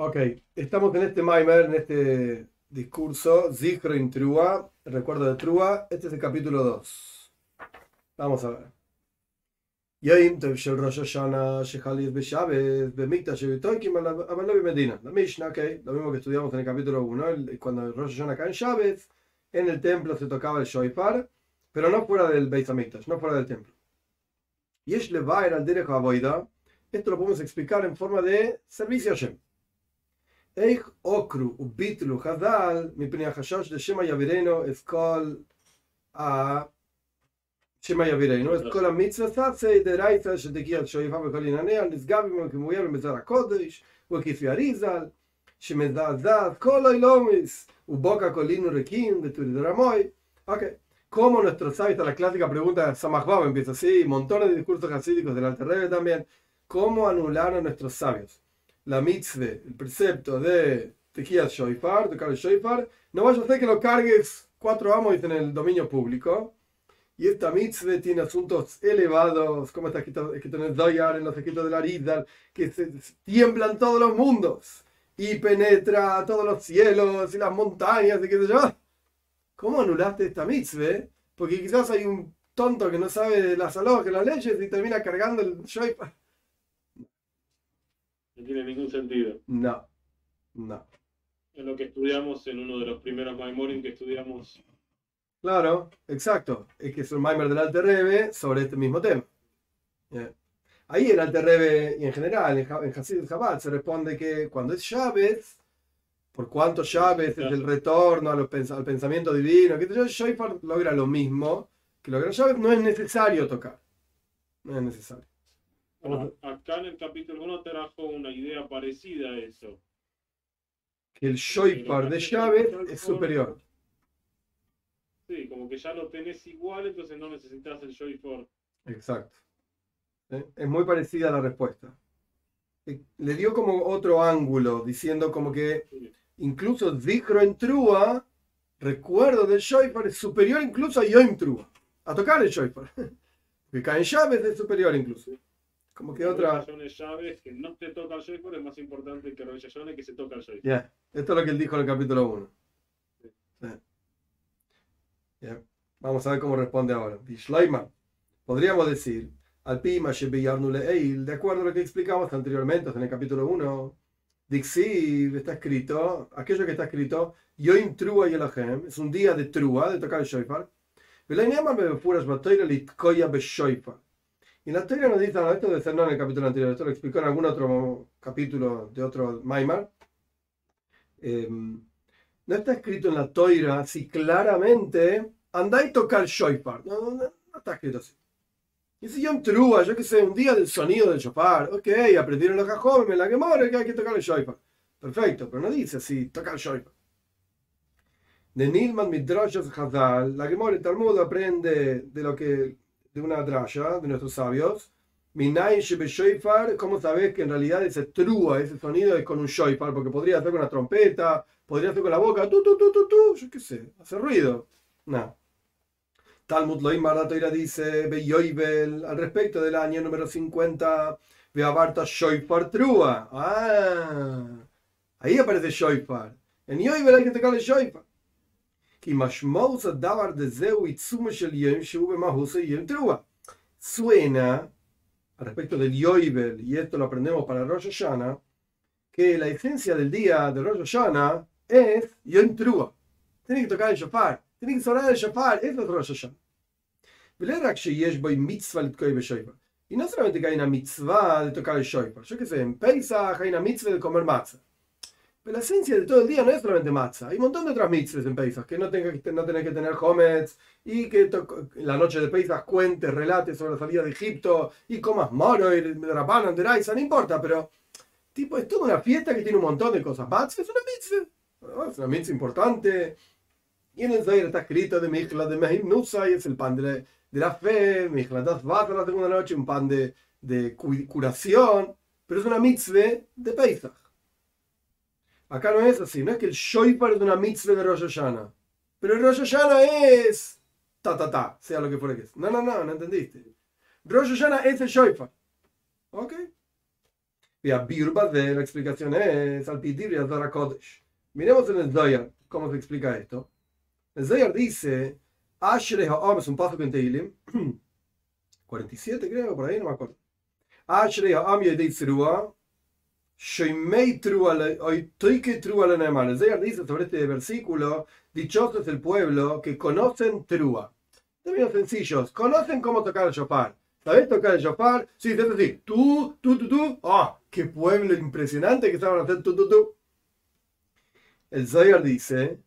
Ok, estamos en este Maimer, en este discurso, Zichro in Trua, recuerdo de Trua, este es el capítulo 2. Vamos a ver. La Mishnah, ok, lo mismo que estudiamos en el capítulo 1, cuando Rosh Hashanah cae en Shabbat, en el templo se tocaba el Shoifar, pero no fuera del Beit HaMikdash, no fuera del templo. Yesh Levair al Derech esto lo podemos explicar en forma de servicio a Shem. איך אוקרו וביטלו חז"ל מפני החשש לשמא יבירנו את כל ה... שמא יבירנו את כל המצווה סצי דרייתא שתגיע שויפה וכל ענייניה נשגב עמו כמויה במזר הקודש וכפי אריזל שמזעזעת כל אילומס ובוקה קולינו ריקים ותורי דרמוי אוקיי Como nuestros sabios, la clásica pregunta de Samachbab empieza así, montones de discursos hasídicos del Alter Rebbe también. ¿Cómo anularon nuestros sabios? La mitzvah, el precepto de Tequías Shoifar, tocar el Shoifar, no vaya a ser que lo cargues cuatro amos en el dominio público. Y esta mitzvah tiene asuntos elevados, como está escrito, en el Zoyar, en los escritos de la Rizal, que se, tiemblan todos los mundos y penetra todos los cielos y las montañas y qué sé yo. ¿Cómo anulaste esta mitzvah? Porque quizás hay un tonto que no sabe las que las leyes y termina cargando el Shoifar. No tiene ningún sentido. No, no. Es lo que estudiamos en uno de los primeros Maimorim que estudiamos. Claro, exacto. Es que es un Maimer del Alter Rebbe sobre este mismo tema. Ahí el Alter Rebbe y en general en Hasid Chabad se responde que cuando es Shabbat, por cuánto Shabbat es el retorno al pensamiento divino, que Shoifar logra lo mismo que logra Shabbat, no es necesario tocar. No es necesario acá en el capítulo 1 trajo una idea parecida a eso. Que el Shoipar de llaves es superior. Sí, como que ya lo tenés igual, entonces no necesitas el Shoipar. Exacto. Es muy parecida la respuesta. Eh, le dio como otro ángulo, diciendo como que incluso Dicro en Trua, recuerdo del Shoipar, es superior incluso a Yoim Trua. A tocar el Shoipar. Que cae en llaves es superior incluso. Como que otra. llaves que no te toca el shofar es más importante que Rosh que se toca el shofar. Ya, esto es lo que él dijo en el capítulo 1. Sí. Vamos a ver cómo responde ahora. Podríamos decir, al Pima de acuerdo a lo que explicamos anteriormente en el capítulo 1, Dixiv está escrito, aquello que está escrito, Yoim Trua y Elohim, es un día de Trua, de tocar el shofar. La me furas batoira litkoya be shofar. Y la Torah nos dice, esto de ser no en el capítulo anterior, esto lo explicó en algún otro capítulo de otro Maimar. Em, no está escrito en la Toira si claramente anda y tocar shofar. No, no, está escrito así. Y si yo en Trúa, yo que sé, un día del sonido del shofar, ok, aprendieron los me la quemaron, que hay que tocar el shofar. Perfecto, pero no dice así, tocar el shofar. De Nilman Midrash Hazal, la Gemora el Talmud aprende de lo que de una drasha de nuestros sabios. Minayin Shebe ¿cómo sabes que en realidad ese trúa, ese sonido es con un shoifar? Porque podría ser con una trompeta, podría ser con la boca, tu, tu, tu, tu, tu, yo qué sé, hace ruido. No. Talmud Loim Maratoira dice, Beyoibel, al respecto del año número 50, Beabarta Shoifar Trúa. Ah, ahí aparece Shoifar. En Yoibel hay que tocarle Shoifar. Suena, al respecto del Yoibel, y esto lo aprendemos para Rosh Hashanah, que la esencia del día de Rosh Hashanah es Yom Trua. Tiene que tocar el shofar, tiene que sonar el shofar, eso es Rosh Hashanah. Y no solamente que hay una mitzvah de tocar el shofar, yo que sé, en Pesach hay una mitzvah de comer matzah la esencia de todo el día no es solamente matzah. Hay un montón de otras mitzvahs en Pesach, que no, tenga no tenés que tener homets y que la noche de Pesach cuentes, relates sobre la salida de Egipto y comas moro y rapanan de Raisa, no importa, pero tipo, es toda una fiesta que tiene un montón de cosas. Matzah es una mitzvah, es una mitzvah importante. Y en el Zaire está escrito de Michla de Mehim y es el pan de, la fe, Michla das a la segunda noche, un pan de, de curación, pero es una mitzvah de Pesach. Acá no es así, no es que el Shoipar es una mitzvah de Rosh Hashanah. Pero el Rosh Hashanah es ta ta ta, sea lo que fuera que es. No, no, no, no entendiste. Rosh Hashanah es el Shoipar. ¿Ok? Y a Birba de la explicación es al Pidir y al Kodesh. Miremos en el Zoyar cómo se explica esto. El Zoyar dice, Ashrei Ha'om es un paso en Teilim, 47 creo, por ahí no me acuerdo. Ashrei Ha'om Yedei Tzrua, sobre este versículo, dichoso es el pueblo que conocen Trua. Términos sencillos, conocen cómo tocar el shofar. ¿Sabes tocar el shofar? Sí, es así. Tú, tú, tú, tú. ¡Ah! ¡Qué pueblo impresionante que saben hacer tú, tú, tú! El Zoyar dice,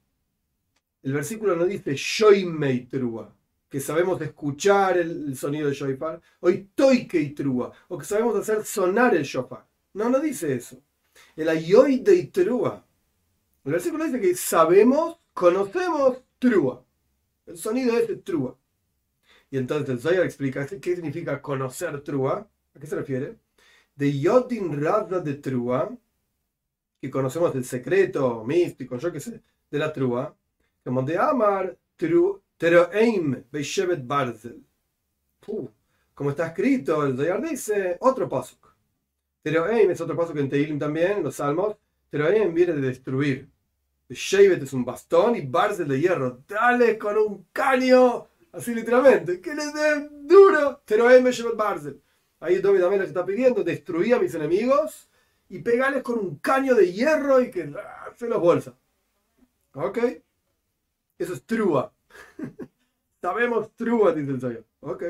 el versículo no dice Shoimei Trua, que sabemos escuchar el, sonido del shofar, hoy Toikei Trua, o que sabemos hacer sonar el shofar. No, no dice eso. El Ayoy de Trua. El versículo dice que sabemos, conocemos Trua. El sonido es Trua. Y entonces el Zohar explica qué significa conocer Trua. ¿A qué se refiere? De Yotin Radha de Trua, que conocemos el secreto místico, yo qué sé, de la Trua, como de Amar Teroeim Beishevet Barzel. Como está escrito, el Zohar dice, otro paso. Teroeim es otro paso que en Teilim también, los salmos. Teroeim viene de destruir. Beishevet es un bastón y Barzel de hierro. Dale con un caño Así literalmente. Que le den duro. Teroem el Barzel. Ahí David Amelech está pidiendo destruir a mis enemigos y pegarles con un caño de hierro y que se los bolsa. ¿Ok? Eso es trua. Sabemos trua, dice el Señor. Ok.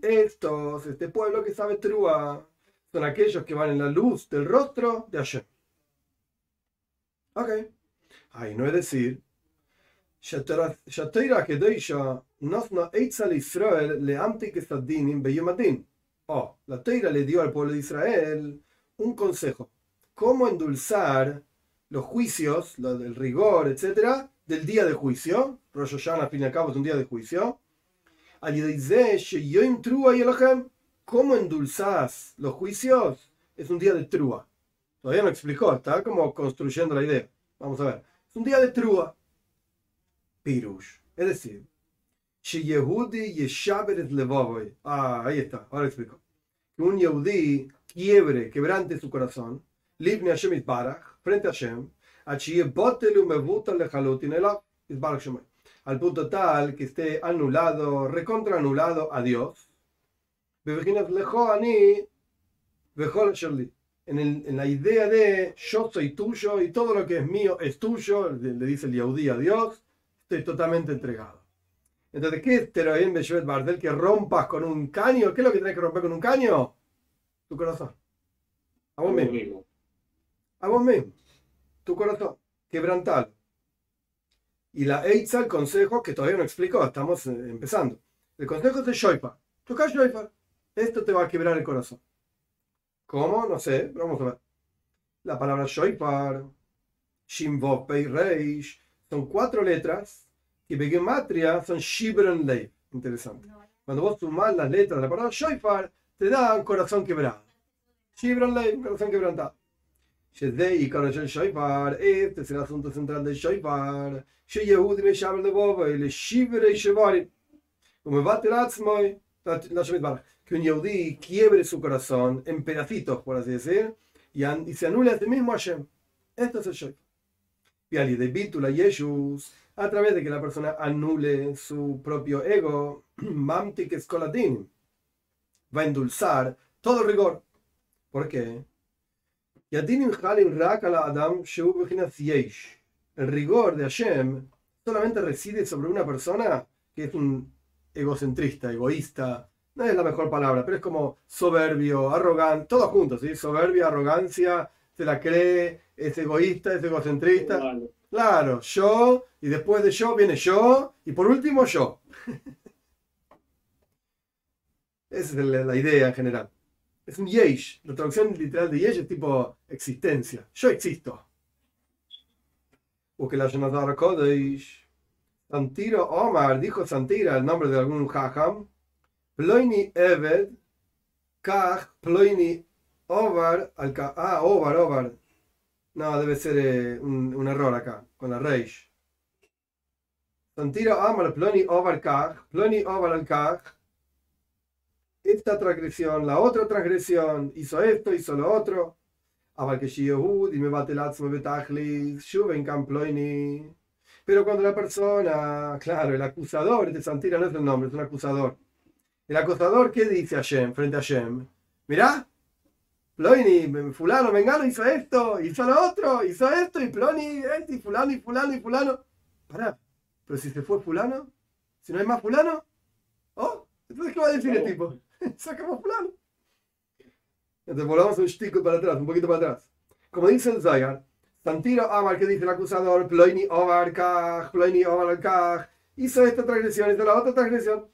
Estos, este pueblo que sabe trua, son aquellos que van en la luz del rostro de Hashem. Ok. Ay, no es decir, Oh, la Teira le dio al pueblo de Israel un consejo. Cómo endulzar los juicios, del rigor, etcétera, del día de juicio. Rosh Hashanah, al fin y al cabo, es un día de juicio. ¿Cómo endulzás los juicios? Es un día de trua. Todavía no explicó, está como construyendo la idea. Vamos a ver un día de trúa. Pirush. Es decir. Ah, ahí está, ahora explico. Que un Yehudi quiebre, quebrante su corazón, Libne Hashem Barach, frente a Hashem, al punto tal que esté anulado, recontra anulado a Dios. Shirley en, la idea de yo soy tuyo y todo lo que es mío es tuyo, le, dice el Yaudí a Dios, estoy totalmente entregado. Entonces, ¿qué es Teroim Beshevet Bardel? Que rompas con un caño. ¿Qué es lo que tienes que romper con un caño? Tu corazón. A vos mismo. A vos mismo. Tu corazón. Quebrantalo. Y la Eitza, el consejo, que todavía no explico, estamos eh, empezando. El consejo es de Shoipa. Toca Shoipa. Esto te va a quebrar el corazón. ¿Cómo? No sé, vamos a ver. La palabra Shoipar, Shimvov Pei Reish, son cuatro letras que Begematria son Shibron Lei. Interesante. Cuando vos sumás las letras de la palabra Shoipar, te da un corazón quebrado. Shibron Lei, corazón quebrantado. Y este es el asunto central de Shoipar. Sheyehudi me llama de Boba, y le Shibre y Shevari. Como va a tener la Shoipar que un Yehudi quiebre su corazón en pedacitos, por así decir, y, se anule a sí mismo a Hashem. Esto es el Shoy. Y de Bitula Yeshus, a través de que la persona anule su propio ego, Mamtik Escolatin, va a endulzar todo rigor. ¿Por qué? El rigor de Hashem solamente reside sobre una persona que es un egocentrista, egoísta, no es la mejor palabra, pero es como soberbio, arrogante, todos juntos, ¿sí? Soberbia, arrogancia, se la cree, es egoísta, es egocentrista. Claro, yo, y después de yo viene yo, y por último yo. Esa es la, idea en general. Es un yesh. La traducción literal de yesh es tipo existencia. Yo existo. O que la Jonathan Kodesh. Santiro Omar dijo Santira el nombre de algún jajam Ploini Eved, Kach, Ploini Ovar, Ah, Ovar, Ovar. No, debe ser eh, un, error acá, con la Reish. Santira Amar, Ploni Ovar Kach, Ploni Ovar al. Esta transgresión, la otra transgresión, hizo esto, hizo lo otro. Pero cuando la persona, claro, el acusador, este Santira no es el nombre, es un acusador. El acusador, ¿qué dice a Shem, frente a Shem? Mirá, Ploini, fulano, vengano hizo esto, hizo lo otro, hizo esto, y Ploni, este, y fulano, y fulano, y fulano. Pará, pero si se fue fulano, si no hay más fulano, ¿oh? Entonces, ¿qué va a decir el tipo? Sacamos fulano. Entonces volvamos un stick para atrás, un poquito para atrás. Como dice el Zayar, Santiro Amar, que dice el acusador, Ploini Omar Kaj, Ploini Omar Kaj, hizo esta transgresión, hizo la otra transgresión.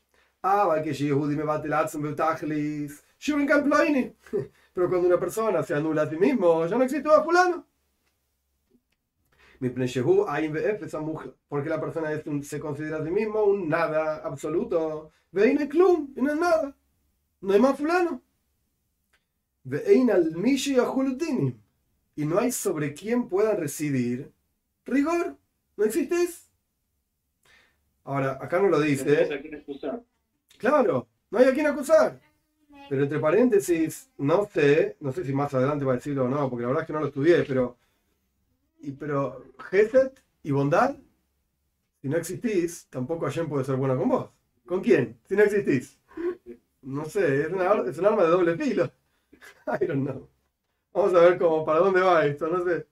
Ah, que Yehudi me bate el atzum beutachlis, Shurin Ploini. Pero cuando una persona se anula a sí mismo, ya no existe a fulano. Porque la persona se considera a sí mismo un nada absoluto. Vein el club, y no es nada. No hay más fulano. Y no hay sobre quién pueda residir rigor. No existe Ahora, acá no lo dice. Claro, no hay a quién acusar. Pero entre paréntesis, no sé, no sé si más adelante va a decirlo o no, porque la verdad es que no lo estudié, pero, y, pero Geset y bondad, si no existís, tampoco Hashem puede ser bueno con vos. ¿Con quién? Si no existís. No sé, es, una, es un arma de doble filo. I don't know. Vamos a ver cómo, para dónde va esto, no sé.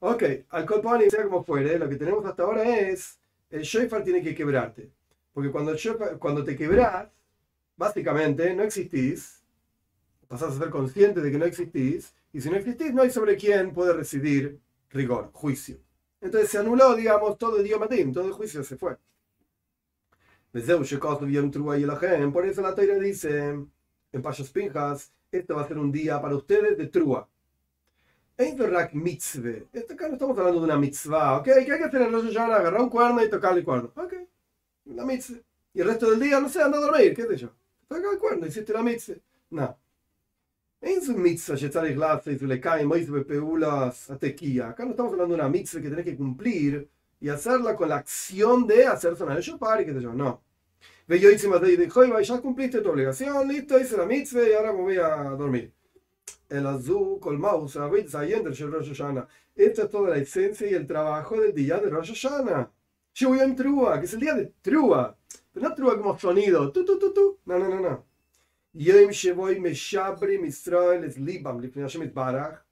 Ok, al Colpani, sea como fuere, lo que tenemos hasta ahora es, el shofar tiene que quebrarte. Porque cuando, el cuando te quebras, básicamente no existís, pasás a ser consciente de que no existís, y si no existís, no hay sobre quién puede residir rigor, juicio. Entonces se anuló, digamos, todo el idioma todo el juicio se fue. Por eso la Torah dice en Payas Pinjas, esto va a ser un día para ustedes de trua. mitzvah. Esto acá no estamos hablando de una mitzvah, ¿ok? ¿Qué hay que hacer en Rosh Agarrar un cuerno y tocarle el cuerno. Ok, una mitzvah. Y el resto del día, no sé, anda a dormir, qué sé yo. Toca el cuerno, hiciste la mitzvah. No. En su mitzvah, y su le cae, peulas, atequía. Acá no estamos hablando de una mitzvah que tenés que cumplir y hacerla con la acción de hacer sonar el shofar y qué sé yo. No. Ve yo de dijo, ya cumpliste tu obligación, listo, hice la mitzvah y ahora me voy a dormir. El azul, colmaus, zayender, Rosh Hashanah. Esta es toda la esencia y el trabajo del día de Rosh Hashanah. en Trua, que es el día de Trua. Pero no Trua como sonido. Tu, tu, tu, tu. No, no, no, no. Yom Shevoy Meshabri Misrael es Libam, Barach.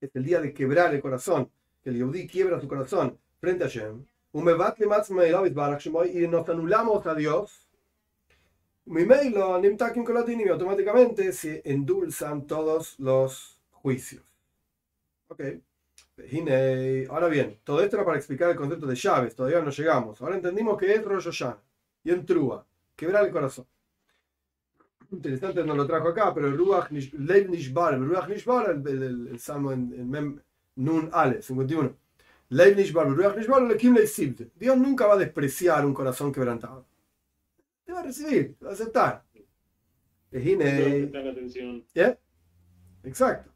Es el día de quebrar el corazón. Que el Yehudi quiebra su corazón frente a Hashem y nos anulamos a Dios, automáticamente se endulzan todos los juicios. Ok. Ahora bien, todo esto era para explicar el concepto de llaves, todavía no llegamos. Ahora entendimos que es Rosh y en Trúa, quebrar el corazón. Interesante, no lo trajo acá, pero el Ruach Nishbar, el Ruach Nishbar, el, Salmo en, en Mem Nun Ale, 51 Dios nunca va a despreciar un corazón quebrantado. Te va a recibir, te va a aceptar. ¿Yeah? Exacto.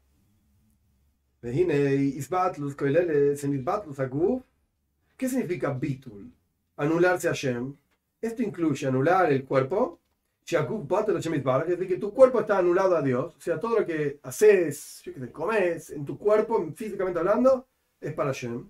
¿Qué significa bitul? Anularse a Shem. Esto incluye anular el cuerpo. Es decir, que tu cuerpo está anulado a Dios. O sea, todo lo que haces, comes en tu cuerpo, físicamente hablando, es para Shem.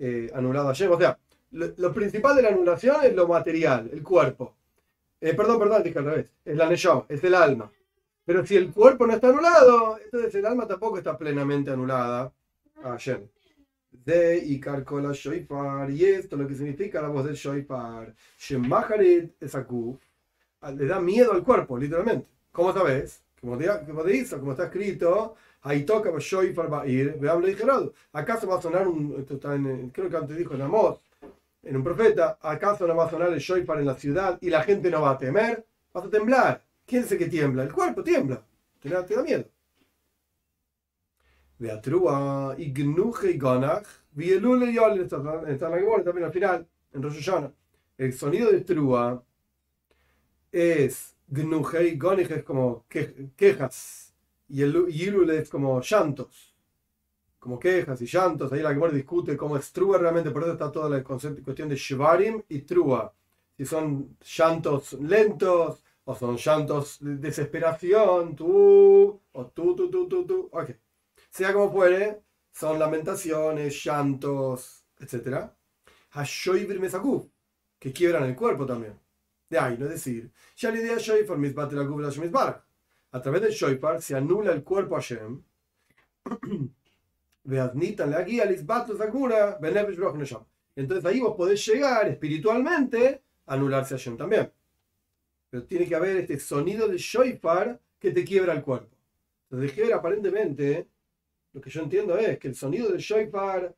eh, anulado ayer. O sea, lo, principal de la anulación es lo material, el cuerpo. Eh, perdón, perdón, dije al revés. Es la neshama, es el alma. Pero si el cuerpo no está anulado, entonces el alma tampoco está plenamente anulada ayer. De y carcola shoifar. Y esto lo que significa la voz del shoifar. Shemaharit esakuf. Le da miedo al cuerpo, literalmente. ¿Cómo sabes? Como, como dice, como está escrito, Ahí toca Shoifar ir, veamos Gerardo. ¿Acaso va a sonar un, creo que antes dijo en Amor, en un profeta, ¿acaso no va a sonar el shofar en la ciudad y la gente no va a temer? Vas a temblar. ¿Quién es el que tiembla? El cuerpo tiembla. Te da, te da miedo. Beatrua, Ignuje y Gonach, Vielule y Ol, está en la Gemora también al final, en Rosh Hashanah. El sonido de Trua es Gnuje y Gonich es como que- quejas y el Ilule es como llantos. Como quejas y llantos. Ahí la Gemora discute cómo es Trua realmente, por eso está toda la cuestión de Shvarim y Trua. Si son llantos lentos o son llantos de desesperación, tú, o tú, tú, tú, tú, tú. Ok. Sea como fuere, son lamentaciones, llantos, etc. Hashoibir mesakuf, que quiebran el cuerpo también. De ahí, no es decir, ya la idea shoifar misbat la. A través del shoifar se anula el cuerpo a Shem. Entonces ahí vos podés llegar espiritualmente a anularse a Shem también. Pero tiene que haber este sonido de shoifar que te quiebra el cuerpo. Entonces, que aparentemente, lo que yo entiendo es que el sonido del shoifar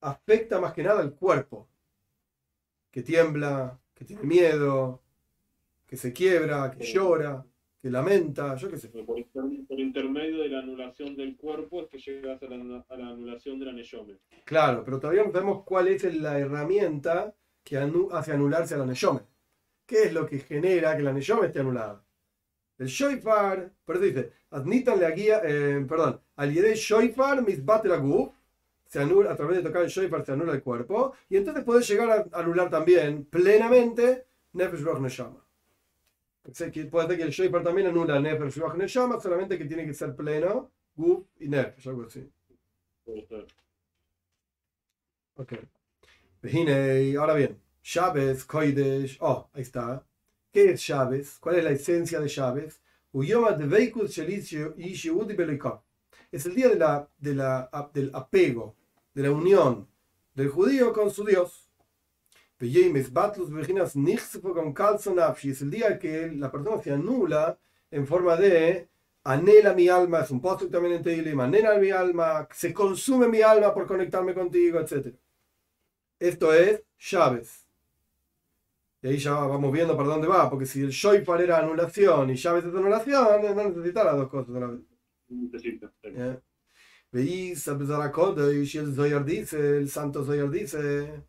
afecta más que nada al cuerpo, que tiembla, que tiene miedo, que se quiebra, que llora, que lamenta, yo qué sé. Por, inter- por intermedio de la anulación del cuerpo es que llegas a la, a la anulación de la Neyome. Claro, pero todavía no sabemos cuál es la herramienta que anu- hace anularse a la Neyome. ¿Qué es lo que genera que la Neyome esté anulada? El Shoifar, por eso dice, admitan la guía, eh, perdón, al Yedei Shoifar misbat la guf, se anula, a través de tocar el Shoifar se anula el cuerpo, y entonces puede llegar a anular también plenamente Nefesh Neshama. Puede ser que el Shoifar también anula Nefesh Roch Neshama, solamente que tiene que ser pleno, guf y Nefesh, algo así. Ok. Ahora bien, Shabes, Koidesh, oh, ahí está. ¿Qué es Shabes? ¿Cuál es la esencia de Shabes? Es el día de la, de la, del apego, de la unión del judío con su Dios. Batlus Virginas con. Es el día que la persona se anula en forma de anhela mi alma, es un post también en Teilim, anhela mi alma, se consume mi alma por conectarme contigo, etc. Esto es Shabes. Y ahí ya vamos viendo para dónde va, porque si el Shoifar era anulación y Shabes es anulación, no necesita las dos cosas a la vez. Necesita. ¿eh? Veis, a pesar y el Zoyar dice, el santo Zoyar dice,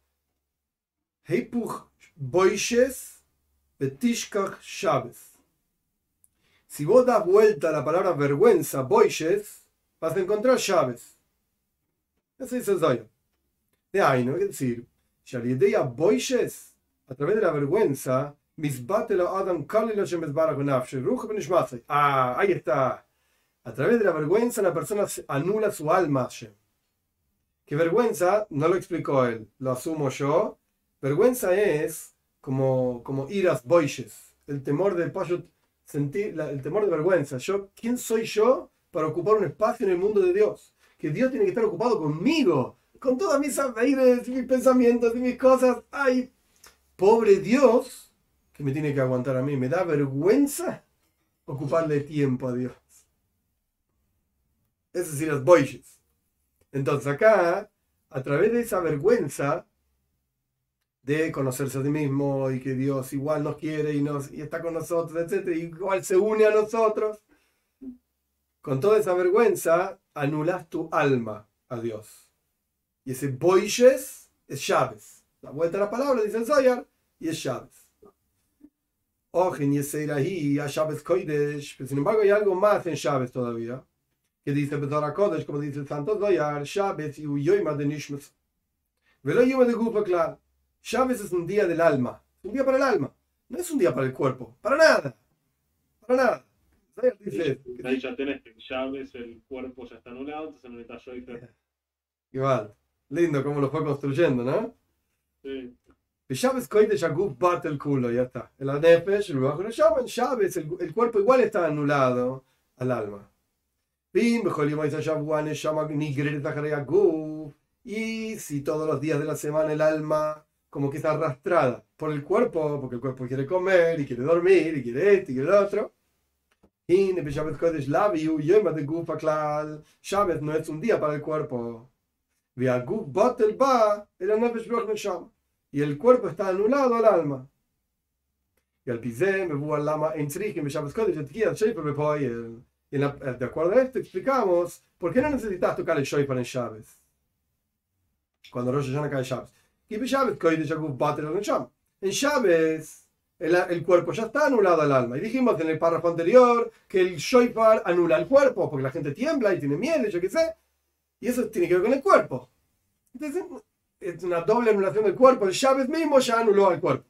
boishes betishkach Shabes. Si vos das vuelta a la palabra vergüenza, boishes, vas a encontrar Shabes. Eso dice el Zoyar. De ahí, ¿no? Es decir, Shalideya boishes, a través de la vergüenza, misbatelo Adam kalilo shemezbara con nafshe, ruja benishmasei. Ah, ahí está. A través de la vergüenza, la persona anula su alma. ¿Qué vergüenza? No lo explicó él, lo asumo yo. Vergüenza es como, como iras boishes, el temor de sentir la- el temor de vergüenza. Yo, ¿quién soy yo para ocupar un espacio en el mundo de Dios? Que Dios tiene que estar ocupado conmigo, con todas mis aires mis pensamientos y mis cosas. Ay, pobre Dios, que me tiene que aguantar a mí. Me da vergüenza ocuparle tiempo a Dios. Es decir, las boishes. Entonces acá, a través de esa vergüenza de conocerse a sí mismo y que Dios igual nos quiere y, nos, y está con nosotros, etc., igual se une a nosotros, con toda esa vergüenza anulas tu alma a Dios. Y ese boishes es llaves. La vuelta a la palabra dice el Zoyar y es llaves. Ojen y ahí a llaves koidesh. Pero sin embargo hay algo más en llaves todavía que dice Bezara Kodesh, como dice el Santo Zoyar, Shabbat y Uyoima de Nishmas. Velo Yoma de Gufa Clar. Shabbat es un día del alma, un día para el alma, no es un día para el cuerpo, para nada, para nada. Dice, Ahí ya tenés que el cuerpo ya está anulado, entonces no necesitas Shoifer. igual, lindo cómo lo fue construyendo, ¿no? Sí. Shabbat bat el culo, ya está. El Anefesh, el el Shabbat, el, cuerpo igual está anulado al alma. Y si todos los días de la semana el alma como que está arrastrada por el cuerpo, porque el cuerpo quiere comer y quiere dormir y quiere esto y quiere lo otro. Beshabbat kodesh laviu yom de gufa klal. Shabbat no es un día para el cuerpo. El y el cuerpo está anulado al alma. Y al pisé me al lama en Tzrich, me llamas Kodesh, y de acuerdo a esto explicamos por qué no necesitas tocar el shofar en Shabes. Cuando Rosh Hashanah cae Shabes. En Shabes, el, el, cuerpo ya está anulado al alma. Y dijimos en el párrafo anterior que el shofar anula el cuerpo porque la gente tiembla y tiene miedo, yo qué sé. Y eso tiene que ver con el cuerpo. Entonces, es una doble anulación del cuerpo. El mismo ya anuló al cuerpo.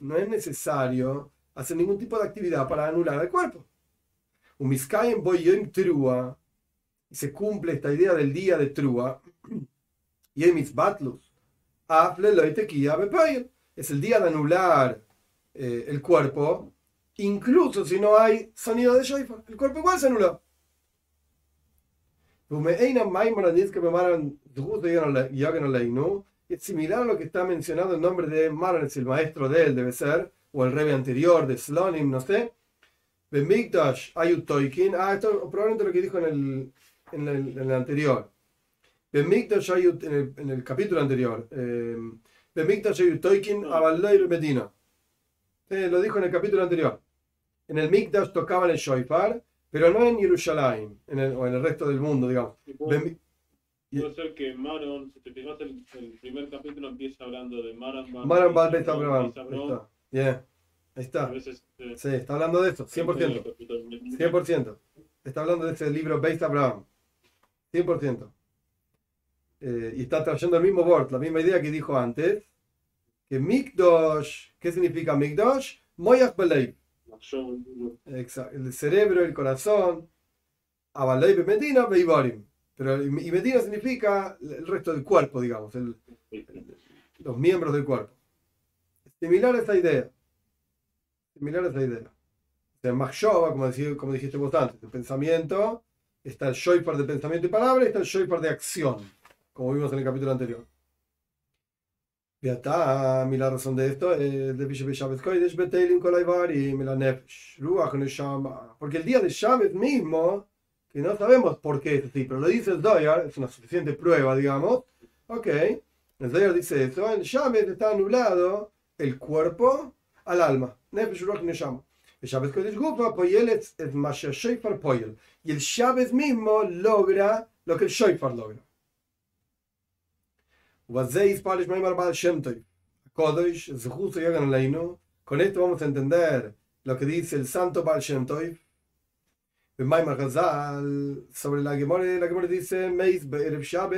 No es necesario hacer ningún tipo de actividad para anular el cuerpo. Un en trua. Y se cumple esta idea del día de trua. Y en mis batlus. Es el día de anular eh, el cuerpo, incluso si no hay sonido de shofar. El cuerpo igual se anuló. Es similar a lo que está mencionado el nombre de Maran, el maestro de él, debe ser, o el rebe anterior de Slonim, no sé. Ah, esto probablemente lo que dijo en el, en el, en el anterior. En el, en el capítulo anterior. Medina. lo dijo en el capítulo anterior. En el Mikdash tocaban el Shoifar pero no en Jerusalén, en el, o en el resto del mundo, digamos. Puede, ser que Maron, si te fijas, el, el, primer capítulo empieza hablando de Maran Maran Bal Bet Abraham. Yeah. Ahí está. Veces, eh, sí, está hablando de eso, 100%. 100%. Está hablando de ese libro Beit Abraham. 100%. Eh, y está trayendo el mismo word, la misma idea que dijo antes. Que Mikdosh, ¿qué significa Mikdosh? Moyach Beleib. El cerebro, el corazón. Abalei Medina, Beibarim. Pero y Medina significa el resto del cuerpo, digamos, el, los miembros del cuerpo. Similar a esa idea. Similar a esa idea. El Machshova, como, como dijiste vos antes, el pensamiento, está el Shoipar de pensamiento y palabra y está el Shoipar de acción, como vimos en el capítulo anterior. Ya está, mi la razón de esto es Ruach Neshama. Porque el día de Shabbat mismo, que no sabemos por qué es así, pero lo dice el Doyar, es una suficiente prueba, digamos. Ok, el Doyar dice eso, en Shabbat está anulado el cuerpo al alma. Nefesh, Ruach Neshama. El Shabbat Kodesh Poyel es Masha Sheifar Poyel. Y el Shabbat mismo logra lo que el Sheifar logra. Con esto vamos a entender lo que dice el santo Baal Shem Tov. Sobre la Gemore, la Gemore dice: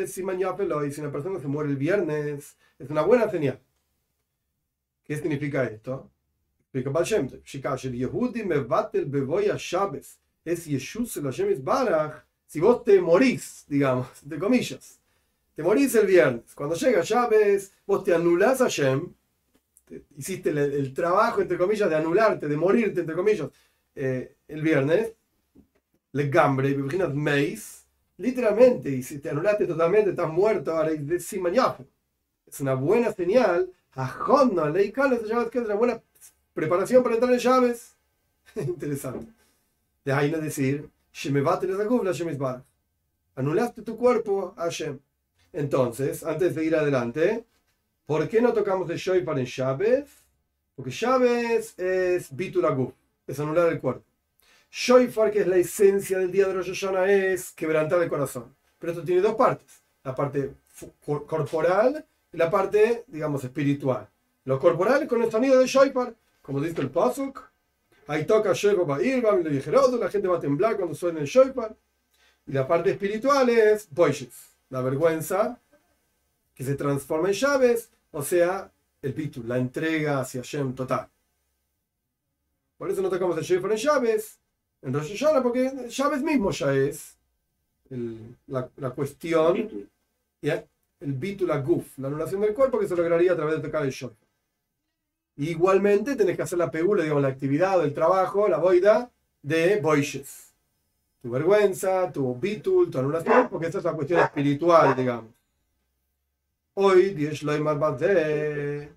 si una persona se muere el viernes, es una buena señal. ¿Qué significa esto? Baal Shem Tov. Es Yeshus el Hashem Barach. Si vos te morís, digamos, de comillas te morís el viernes. Cuando llega Chávez, vos te anulás a Shem, hiciste el, trabajo, entre comillas, de anularte, de morirte, entre comillas, eh, el viernes, le gambre, imaginas meis, literalmente, y si te anulaste totalmente, estás muerto, ahora es una buena señal, a le que es una buena preparación para entrar en llaves. Interesante. De ahí no decir, Anulaste tu cuerpo a Shem. Entonces, antes de ir adelante, ¿por qué no tocamos el Shoifar en Shabbat? Porque Shabbat es Bitulaguf, es anular el cuerpo. Shoifar, que es la esencia del día de Rosh Hashanah, es quebrantar el corazón. Pero esto tiene dos partes: la parte corporal y la parte, digamos, espiritual. Lo corporal con el sonido de Shoifar, como dice el Pasuk. Ahí toca la gente va a temblar cuando suena el Shoifar. Y la parte espiritual es Boishes la vergüenza, que se transforma en llaves, o sea, el pitu, la entrega hacia Shem total. Por eso no tocamos el Shefer en llaves, en Rosh Hashanah, porque llaves mismo ya es la, la, cuestión, el bitu, la guf, la anulación del cuerpo que se lograría a través de tocar el Igualmente tenés que hacer la pegula, digamos, la actividad el trabajo, la boida de boishes tu vergüenza, tu bitul, tu anulación, porque esta es la cuestión espiritual, digamos. Hoy, Dios lo de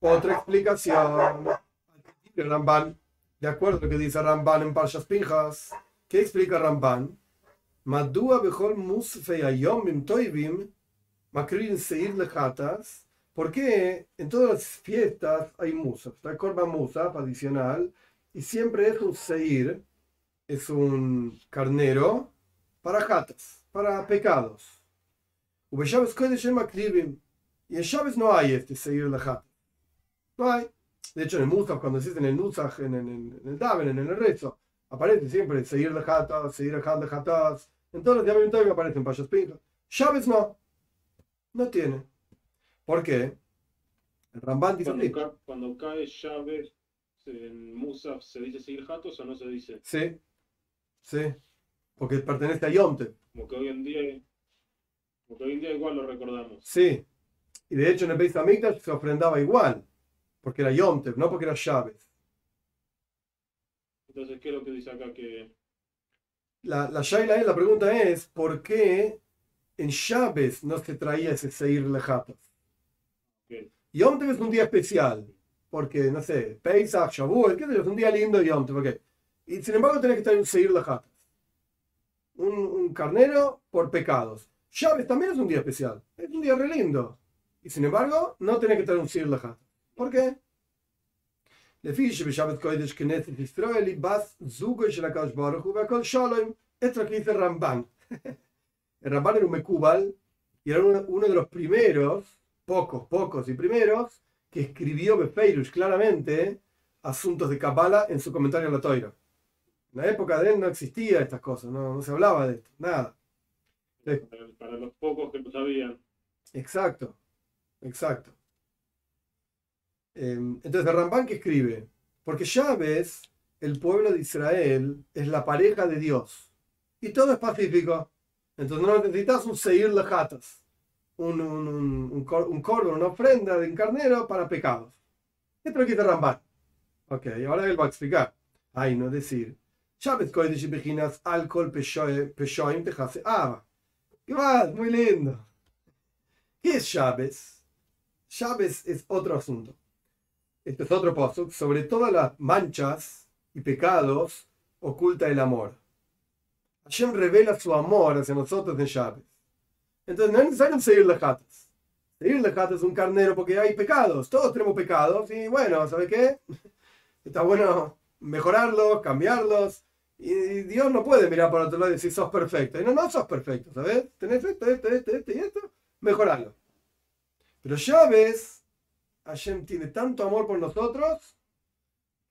otra explicación. Ramban, de acuerdo a lo que dice Ramban en Parshas Pinjas, ¿qué explica Ramban? Madua bechol musfei ayomim toivim Makrin Seir Lejatas, ¿por qué en todas las fiestas hay musaf? Está el Korban Musaf adicional y siempre es un Seir, es un carnero para jatas, para pecados. Y en Shabes no hay este Seir Lejatas. No hay. De hecho, en el Musaf, cuando se en el Nusach, en, en, en, el Daven, en el rezo, aparece siempre Seir Lejatas, Seir Lejatas. En todos los diarios aparecen Payas Pinjas. Chávez no. No tiene. ¿Por qué? El Ramban dice Cuando, ca- cuando cae Chávez en Musaf, ¿se dice seguir jatos o no se dice? Sí. Sí. Porque pertenece a Yomte. Como que hoy en día, como que hoy en día igual lo recordamos. Sí. Y de hecho en el Beis Hamikdash se ofrendaba igual. Porque era Yomte, no porque era Chávez. Entonces, ¿qué es lo que dice acá? Que La, la shaila es, la pregunta es, ¿por qué en Chávez no se traía ese Seir Lejatas? Yom Tov es un día especial, porque, no sé, Pesach, Shavuot, qué sé yo, es un día lindo Yom Tov, ok. Y sin embargo tenés que estar en Seir Lajatas. Un, un carnero por pecados. Shabbat también es un día especial, es un día re lindo. Y sin embargo, no tenés que estar en un Seir Lajatas. ¿Por qué? Esto que dice Ramban. El Ramban era un Mekubal y era uno de los primeros pocos, pocos y primeros, que escribió Befeirush claramente asuntos de Kabbalah en su comentario a la Toira. En la época de él no existía estas cosas, no, no se hablaba de esto, nada. Para, para los pocos que lo sabían, Exacto, exacto. Eh, entonces, el Ramban que escribe, porque Chávez, el pueblo de Israel, es la pareja de Dios. Y todo es pacífico. Entonces no necesitas un Seir Lejatas, un, un, un, un, un corvo, una ofrenda de un carnero para pecados. Esto es lo dice Ramban. Ok, ahora él va a explicar. Ay, no decir. Chávez Kodesh Bejinas alcohol peshoim tejase ava. ¿Qué más? Muy lindo. ¿Qué es Chávez? Chávez es otro asunto. Este es otro paso. Sobre todas las manchas y pecados oculta el amor. Hashem revela su amor hacia nosotros en Chávez. Entonces no es necesario seguir lejatas. Seguir lejatas es un carnero porque hay pecados. Todos tenemos pecados. Y bueno, ¿sabe qué? Está bueno mejorarlos, cambiarlos. Y Dios no puede mirar para otro lado y decir sos perfecto. Y no, no sos perfecto, ¿sabes? Tenés esto, esto, esto, esto y esto. Mejorarlo. Pero Chávez, Hashem tiene tanto amor por nosotros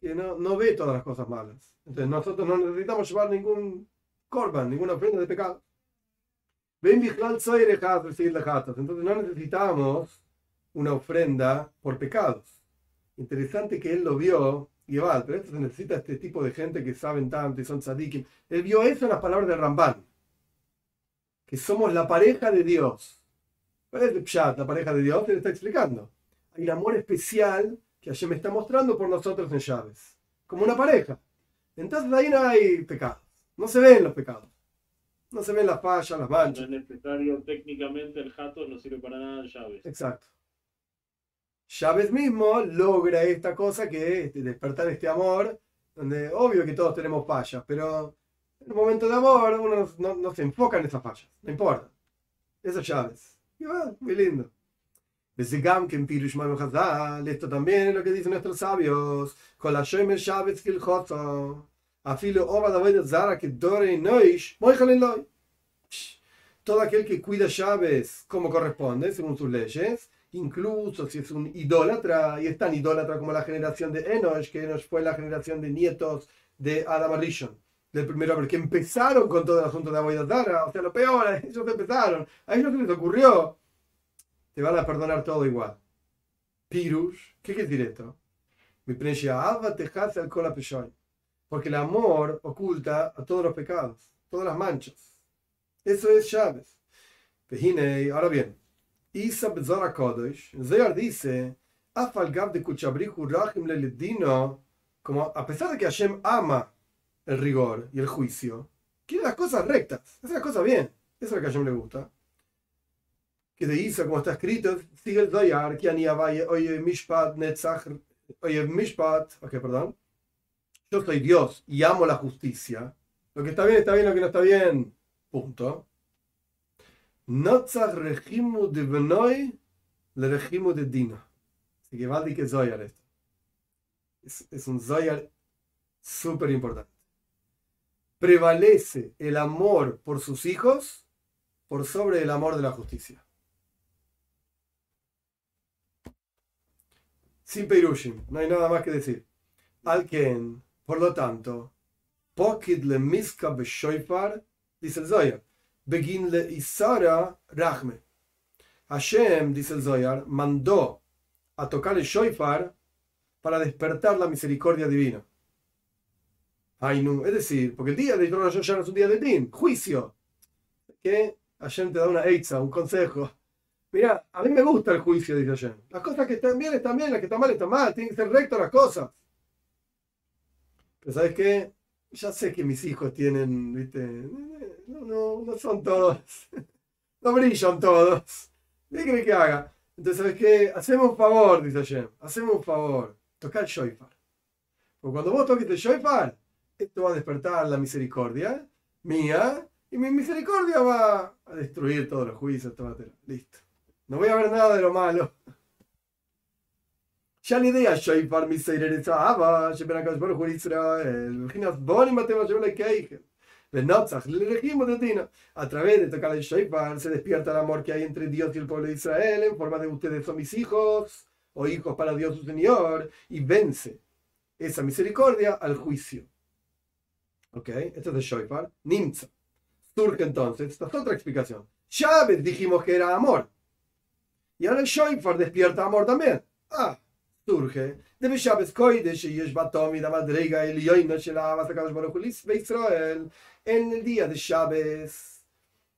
que no, no ve todas las cosas malas. Entonces nosotros no necesitamos llevar ningún korban, ninguna ofrenda de pecado. Ven Bijlal soy recibir lejatas. Entonces no necesitamos una ofrenda por pecados. Interesante que él lo vio, y va, pero esto se necesita este tipo de gente que saben tanto y son tzadikim. Él vio eso en las palabras de Ramban. Que somos la pareja de Dios. ¿Cuál es el pshat, la pareja de Dios? Él está explicando. Hay un amor especial que Hashem está mostrando por nosotros en llaves. Como una pareja. Entonces ahí no hay pecados. No se ven los pecados. No se ven las fallas, las no manchas. es necesario técnicamente el jato, no sirve para nada en llaves. Exacto. Chávez mismo logra esta cosa que es despertar este amor, donde obvio que todos tenemos fallas, pero en un momento de amor uno no, no- no se enfoca en esas fallas, no importa. Eso es Chávez. Y va, muy lindo. Esto también es lo que dicen nuestros sabios. Con la Shemer Chávez Kilchoto. Que. Todo aquel que cuida llaves como corresponde, según sus leyes, incluso si es un idólatra, y es tan idólatra como la generación de Enosh, que Enosh fue la generación de nietos de Adam Arishon, del primer hombre, que empezaron con todo el asunto de Aboidazara, o sea, lo peor, ellos empezaron, a ellos se les ocurrió, te van a perdonar todo igual. Pirush, ¿qué quiere decir esto? Mi precia, Abba tejase al peshoy. Porque el amor oculta a todos los pecados, todas las manchas. Eso es. Pejine, ahora bien, Isa Bezara Kodesh, Zayar dice, de Leledino, como a pesar de que Hashem ama el rigor y el juicio, quiere las cosas rectas, hace las cosas bien. Eso es lo que a Hashem le gusta. Que de Isa, como está escrito, sigue el Zayar, que oye Mishpat, Netzach, oye Mishpat, ok, perdón. Yo soy Dios y amo la justicia. Lo que está bien está bien, lo que no está bien, punto. Notzach regimu de Benoi le regimu de Dina. Así que vale que Zoyar esto. Es, un Zoyar súper importante. Prevalece el amor por sus hijos por sobre el amor de la justicia. Sin Peirushim, no hay nada más que decir. Alken, por lo tanto, Pokid le miska beshoifar, dice el Zoyar, begin le isara rachme. Hashem, dice el Zoyar, mandó a tocar el shoifar para despertar la misericordia divina. Es decir, porque el día de Rosh Hashanah es un día de din, juicio. Que Hashem te da una eitza, un consejo. Mira, a mí me gusta el juicio, dice Hashem. Las cosas que están bien están bien, las que están mal están mal. Tienen que ser rectas las cosas. Pero ¿sabes qué? Ya sé que mis hijos tienen, viste, no, no, no son todos, no brillan todos. ¿Qué crees que haga? Entonces, ¿sabes qué? Hacemos un favor, dice Hashem, hacemos un favor. Toca el shoifar. Porque cuando vos toques el shoifar, esto va a despertar la misericordia mía y mi misericordia va a destruir todos los juicios. Listo. No voy a ver nada de lo malo. Ya la idea shoifar misericordia. Ah, se ven acá por el Israel. Imaginas, vos y matemos yo la que hay. A través de tocar el shoifar se despierta el amor que hay entre Dios y el pueblo de Israel en forma de ustedes son mis hijos o hijos para Dios su Señor y vence esa misericordia al juicio. ¿Ok? Esto es de Shoifar. Nimza. Surge entonces, esta es otra explicación. Chávez dijimos que era amor. Y ahora el Shoifar despierta amor también. Ah, surge. Debe Chávez Koidesh y Yeshbatomi da Madrega el Yoino Shelava Sakadosh Baruch Israel. En el día de Chávez,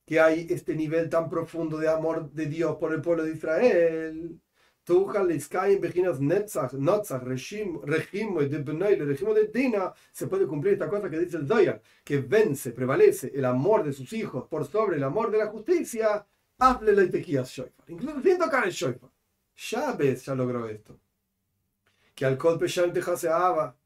que hay este nivel tan profundo de amor de Dios por el pueblo de Israel se puede cumplir esta cosa que dice el Zoyar, que vence, prevalece el amor de sus hijos por sobre el amor de la justicia, hable la incluso sin tocar el Shoifar. Chávez ya logró esto. Que al golpe ya se aba,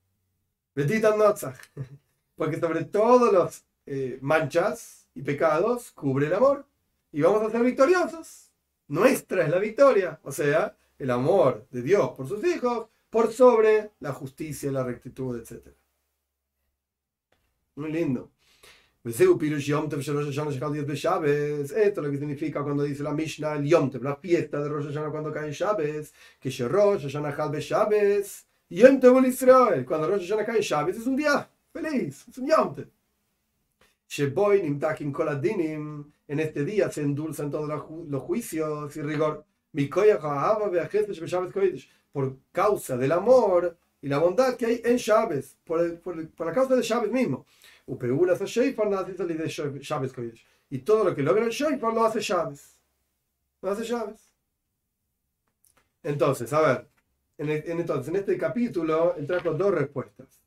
porque sobre todos los eh, manchas y pecados cubre el amor y vamos a ser victoriosos. Nuestra es la victoria, o sea, el amor de Dios por sus hijos por sobre la justicia, la rectitud, etc. Muy lindo. Esto es lo que significa cuando dice la Mishnah, el Yom la fiesta de Rosh Hashanah cuando cae Shabes, que Rosh Hashanah Hal Shabes, Yom Tev Israel, cuando Rosh Hashanah cae Shabes es un día feliz, es un Yom Tev. Sheboy Nimtakim Koladinim, en este día se endulzan todos los juicios y rigor por causa del amor y la bondad que hay en Shabes, por, por, por la causa de Shabes mismo. Y todo lo que logra el Sheifar lo hace Shabes. Lo hace Shabes. Entonces, a ver, en, en, entonces, en este capítulo entra con dos respuestas.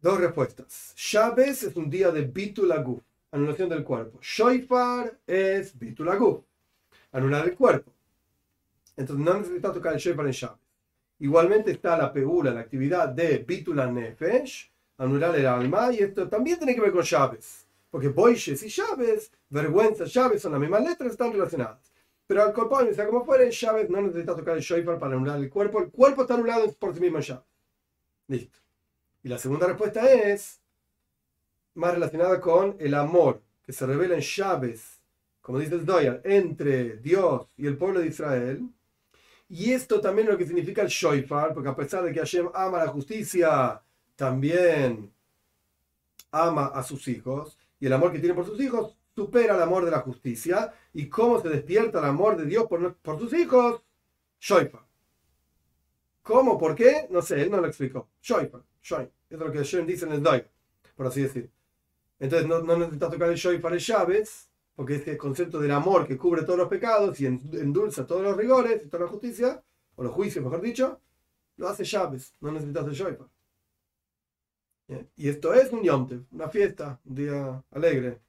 Dos respuestas. Shabes es un día de Bitulagu, anulación del cuerpo. Shoifar es Bitulagu anular el cuerpo. Entonces no necesita tocar el Shofar en Shabbat. Igualmente está la peula, la actividad de Bitula Nefesh, anular el alma, y esto también tiene que ver con llaves. Porque Boishes y llaves, vergüenza, llaves son las mismas letras, están relacionadas. Pero al o sea como fuera en llaves, no necesita tocar el shofar para anular el cuerpo. El cuerpo está anulado por sí mismo en llaves. Listo. Y la segunda respuesta es más relacionada con el amor que se revela en llaves como dice el Doyer, entre Dios y el pueblo de Israel. Y esto también es lo que significa el Shoifar, porque a pesar de que Hashem ama la justicia, también ama a sus hijos. Y el amor que tiene por sus hijos supera el amor de la justicia. ¿Y cómo se despierta el amor de Dios por, por sus hijos? Shoifar. ¿Cómo? ¿Por qué? No sé, él no lo explicó. Shoifar. Shoifar. Es lo que Hashem dice en el Doyer, por así decir. Entonces no, no necesitas tocar el Shoifar de llaves porque este concepto del amor que cubre todos los pecados y endulza todos los rigores y toda la justicia, o los juicios, mejor dicho, lo hace llaves, no necesitas el shoipa. Y esto es un yomte, una fiesta, un día alegre.